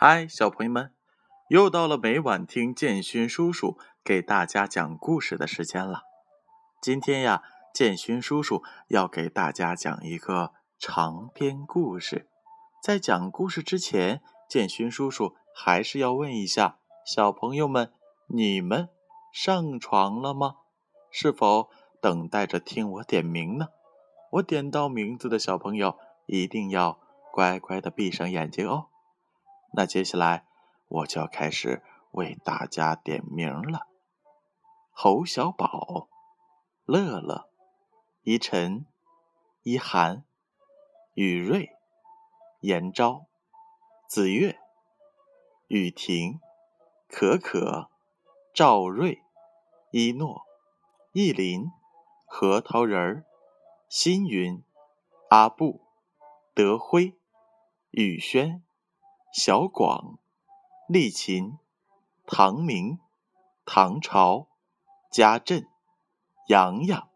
嗨，小朋友们，又到了每晚听建勋叔叔给大家讲故事的时间了。今天呀，建勋叔叔要给大家讲一个长篇故事。在讲故事之前，建勋叔叔还是要问一下小朋友们：你们上床了吗？是否等待着听我点名呢？我点到名字的小朋友一定要乖乖的闭上眼睛哦。那接下来我就要开始为大家点名了：侯小宝、乐乐、依晨、依涵、雨瑞、严昭、子月、雨婷、可可、赵瑞、一诺、意林、核桃仁儿、新云、阿布、德辉、宇轩。小广、丽琴、唐明、唐朝、家振、洋洋、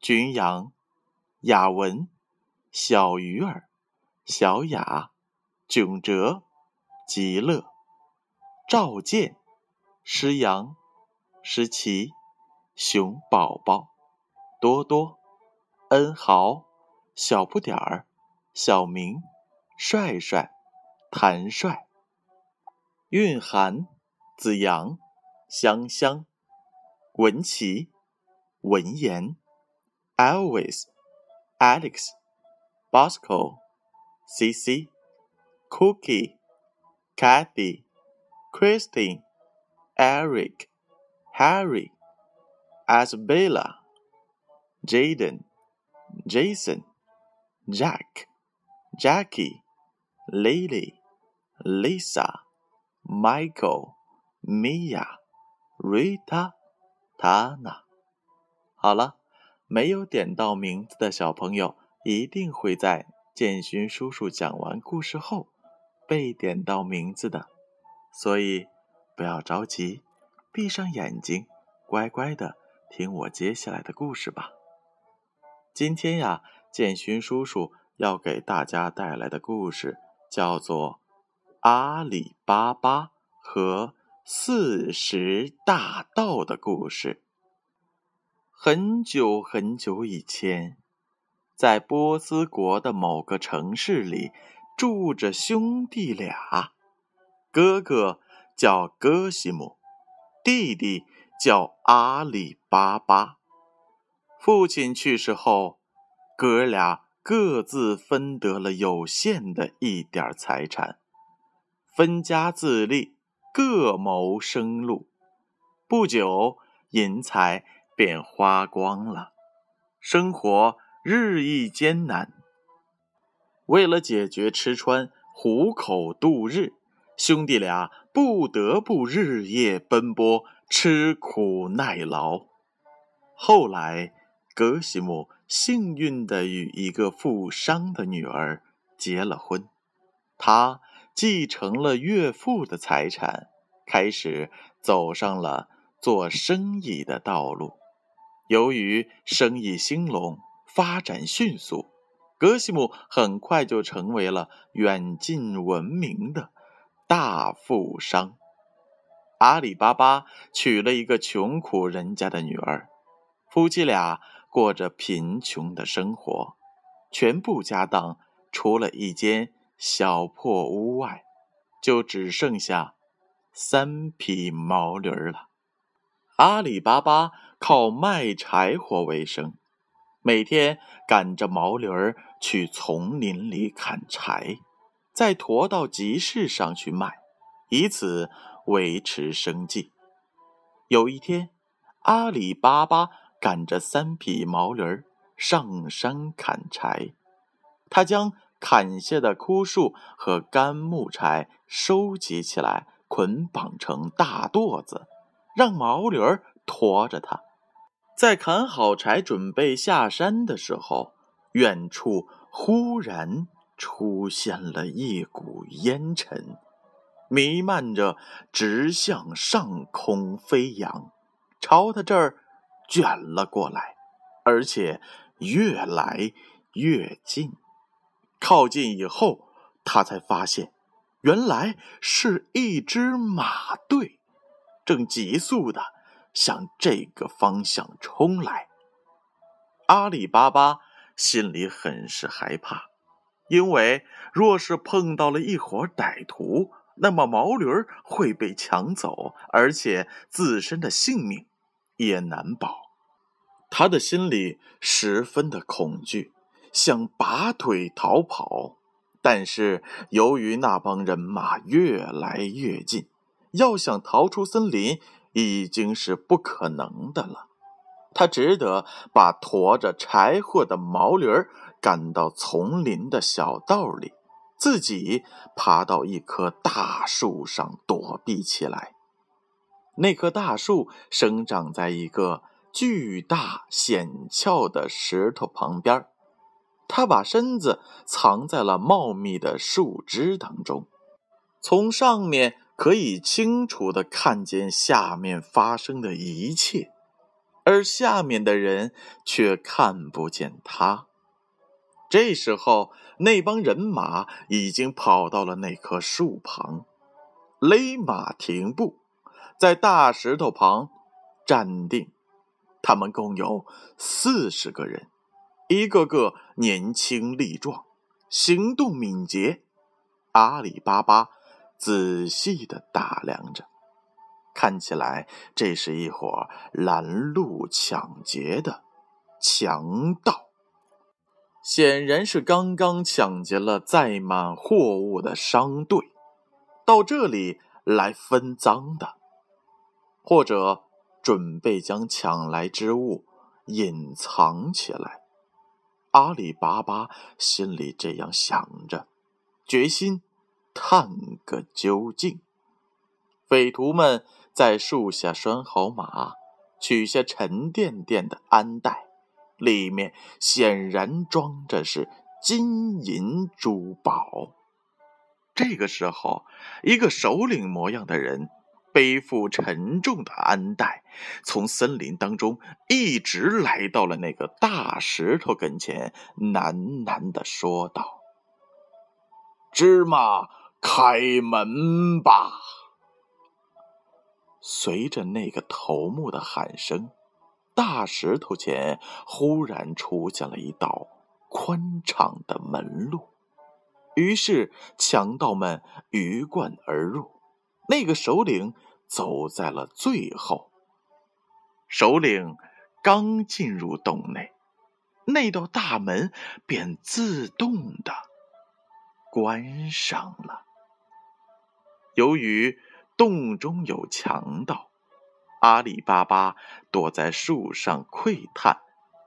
君阳、雅文、小鱼儿、小雅、囧哲、极乐、赵健、诗阳、诗琪、熊宝宝、多多、恩豪、小不点儿、小明、帅帅。谭帅、蕴含、子阳、香香、文琪、文言、Elvis、Alex、Bosco、CC、Cookie、Kathy、Christine、Eric、Harry、Asbella、Jaden、Jason、Jack、Jackie、Lily。Lisa、Michael、Mia、Rita、Tana。好了，没有点到名字的小朋友，一定会在建勋叔叔讲完故事后被点到名字的。所以不要着急，闭上眼睛，乖乖的听我接下来的故事吧。今天呀，建勋叔叔要给大家带来的故事叫做。阿里巴巴和四十大盗的故事。很久很久以前，在波斯国的某个城市里，住着兄弟俩，哥哥叫哥西姆，弟弟叫阿里巴巴。父亲去世后，哥俩各自分得了有限的一点财产。分家自立，各谋生路。不久，银财便花光了，生活日益艰难。为了解决吃穿、糊口度日，兄弟俩不得不日夜奔波，吃苦耐劳。后来，格西姆幸运地与一个富商的女儿结了婚，他。继承了岳父的财产，开始走上了做生意的道路。由于生意兴隆，发展迅速，格西姆很快就成为了远近闻名的大富商。阿里巴巴娶了一个穷苦人家的女儿，夫妻俩过着贫穷的生活，全部家当除了一间。小破屋外，就只剩下三匹毛驴了。阿里巴巴靠卖柴火为生，每天赶着毛驴儿去丛林里砍柴，再驮到集市上去卖，以此维持生计。有一天，阿里巴巴赶着三匹毛驴儿上山砍柴，他将。砍下的枯树和干木柴收集起来，捆绑成大垛子，让毛驴儿驮着它。在砍好柴准备下山的时候，远处忽然出现了一股烟尘，弥漫着，直向上空飞扬，朝他这儿卷了过来，而且越来越近。靠近以后，他才发现，原来是一支马队，正急速的向这个方向冲来。阿里巴巴心里很是害怕，因为若是碰到了一伙歹徒，那么毛驴会被抢走，而且自身的性命也难保。他的心里十分的恐惧，想拔腿逃跑。但是由于那帮人马越来越近，要想逃出森林已经是不可能的了。他只得把驮着柴火的毛驴儿赶到丛林的小道里，自己爬到一棵大树上躲避起来。那棵大树生长在一个巨大险峭的石头旁边儿。他把身子藏在了茂密的树枝当中，从上面可以清楚的看见下面发生的一切，而下面的人却看不见他。这时候，那帮人马已经跑到了那棵树旁，勒马停步，在大石头旁站定。他们共有四十个人。一个个年轻力壮，行动敏捷。阿里巴巴仔细的打量着，看起来这是一伙拦路抢劫的强盗，显然是刚刚抢劫了载满货物的商队，到这里来分赃的，或者准备将抢来之物隐藏起来。阿里巴巴心里这样想着，决心探个究竟。匪徒们在树下拴好马，取下沉甸甸的鞍袋，里面显然装着是金银珠宝。这个时候，一个首领模样的人。背负沉重的鞍袋，从森林当中一直来到了那个大石头跟前，喃喃的说道：“芝麻，开门吧！”随着那个头目的喊声，大石头前忽然出现了一道宽敞的门路，于是强盗们鱼贯而入。那个首领走在了最后。首领刚进入洞内，那道大门便自动的关上了。由于洞中有强盗，阿里巴巴躲在树上窥探，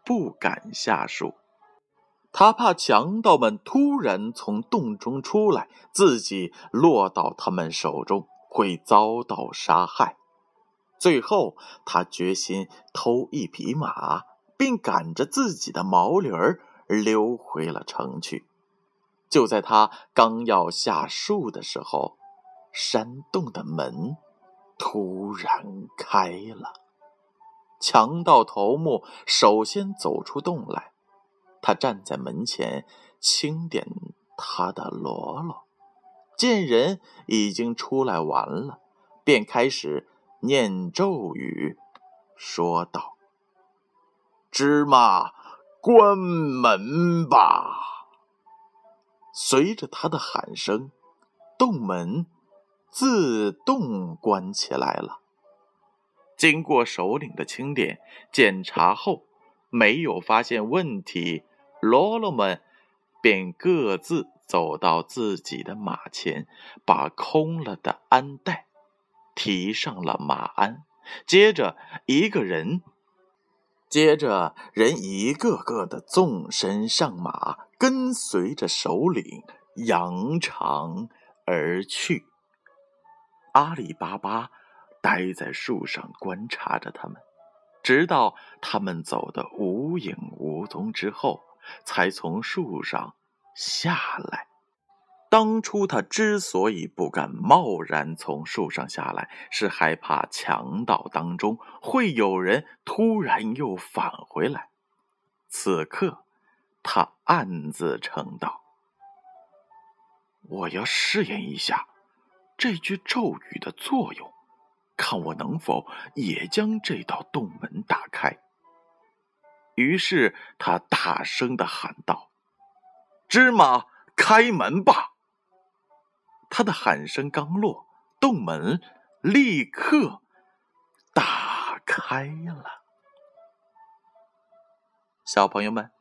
不敢下树。他怕强盗们突然从洞中出来，自己落到他们手中。会遭到杀害。最后，他决心偷一匹马，并赶着自己的毛驴儿溜回了城去。就在他刚要下树的时候，山洞的门突然开了。强盗头目首先走出洞来，他站在门前清点他的喽啰。见人已经出来完了，便开始念咒语，说道：“芝麻，关门吧！”随着他的喊声，洞门自动关起来了。经过首领的清点检查后，没有发现问题，喽啰们便各自。走到自己的马前，把空了的鞍带提上了马鞍，接着一个人，接着人一个个的纵身上马，跟随着首领扬长而去。阿里巴巴待在树上观察着他们，直到他们走得无影无踪之后，才从树上。下来。当初他之所以不敢贸然从树上下来，是害怕强盗当中会有人突然又返回来。此刻，他暗自称道：“我要试验一下这句咒语的作用，看我能否也将这道洞门打开。于是他大声的喊道：“芝麻，开门吧！”他的喊声刚落，洞门立刻打开了。小朋友们，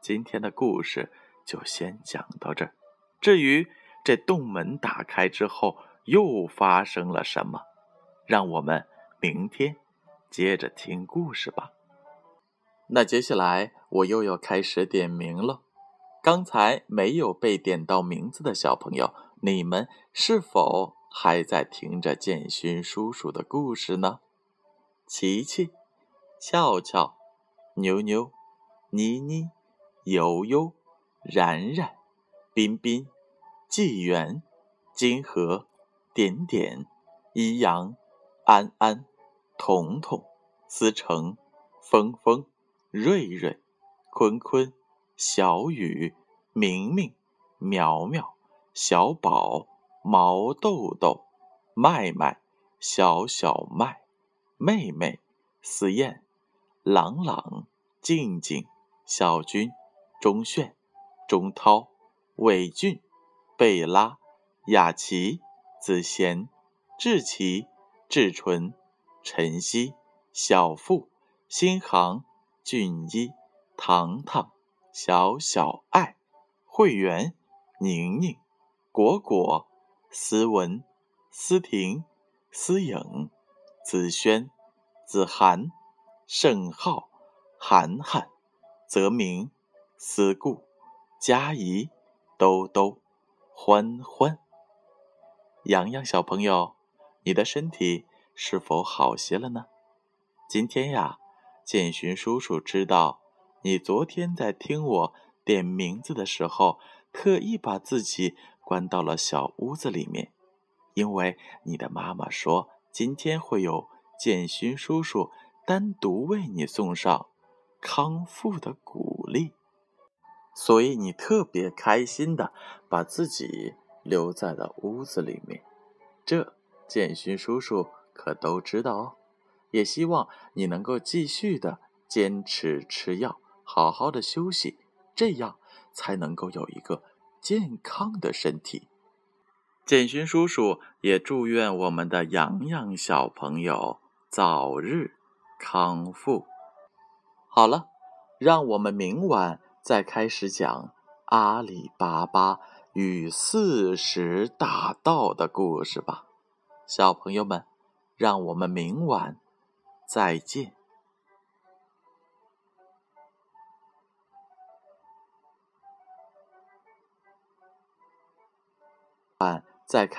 今天的故事就先讲到这儿。至于这洞门打开之后又发生了什么，让我们明天接着听故事吧。那接下来我又要开始点名了。刚才没有被点到名字的小朋友，你们是否还在听着建勋叔叔的故事呢？琪琪、俏俏、妞妞、妮妮、悠悠、然然、彬彬。纪元、金河、点点、一阳、安安、彤彤、思成、峰峰、瑞瑞、坤坤、小雨、明明、苗苗、小宝、毛豆豆、麦麦、小小麦、妹妹、思燕、朗朗、静静、小军、钟炫、钟涛、伟俊。贝拉、雅琪、子贤、志奇、志纯、晨曦、小富、新航、俊一、糖糖、小小爱、会员、宁宁、果果、思文、思婷、思颖、子轩、子涵、盛浩、涵涵、泽明、思顾、佳怡、兜兜。欢欢，洋洋小朋友，你的身体是否好些了呢？今天呀，建勋叔叔知道你昨天在听我点名字的时候，特意把自己关到了小屋子里面，因为你的妈妈说今天会有建勋叔叔单独为你送上康复的鼓励。所以你特别开心的把自己留在了屋子里面，这建勋叔叔可都知道哦。也希望你能够继续的坚持吃药，好好的休息，这样才能够有一个健康的身体。建勋叔叔也祝愿我们的洋洋小朋友早日康复。好了，让我们明晚。再开始讲阿里巴巴与四十大盗的故事吧，小朋友们，让我们明晚再见。晚再看。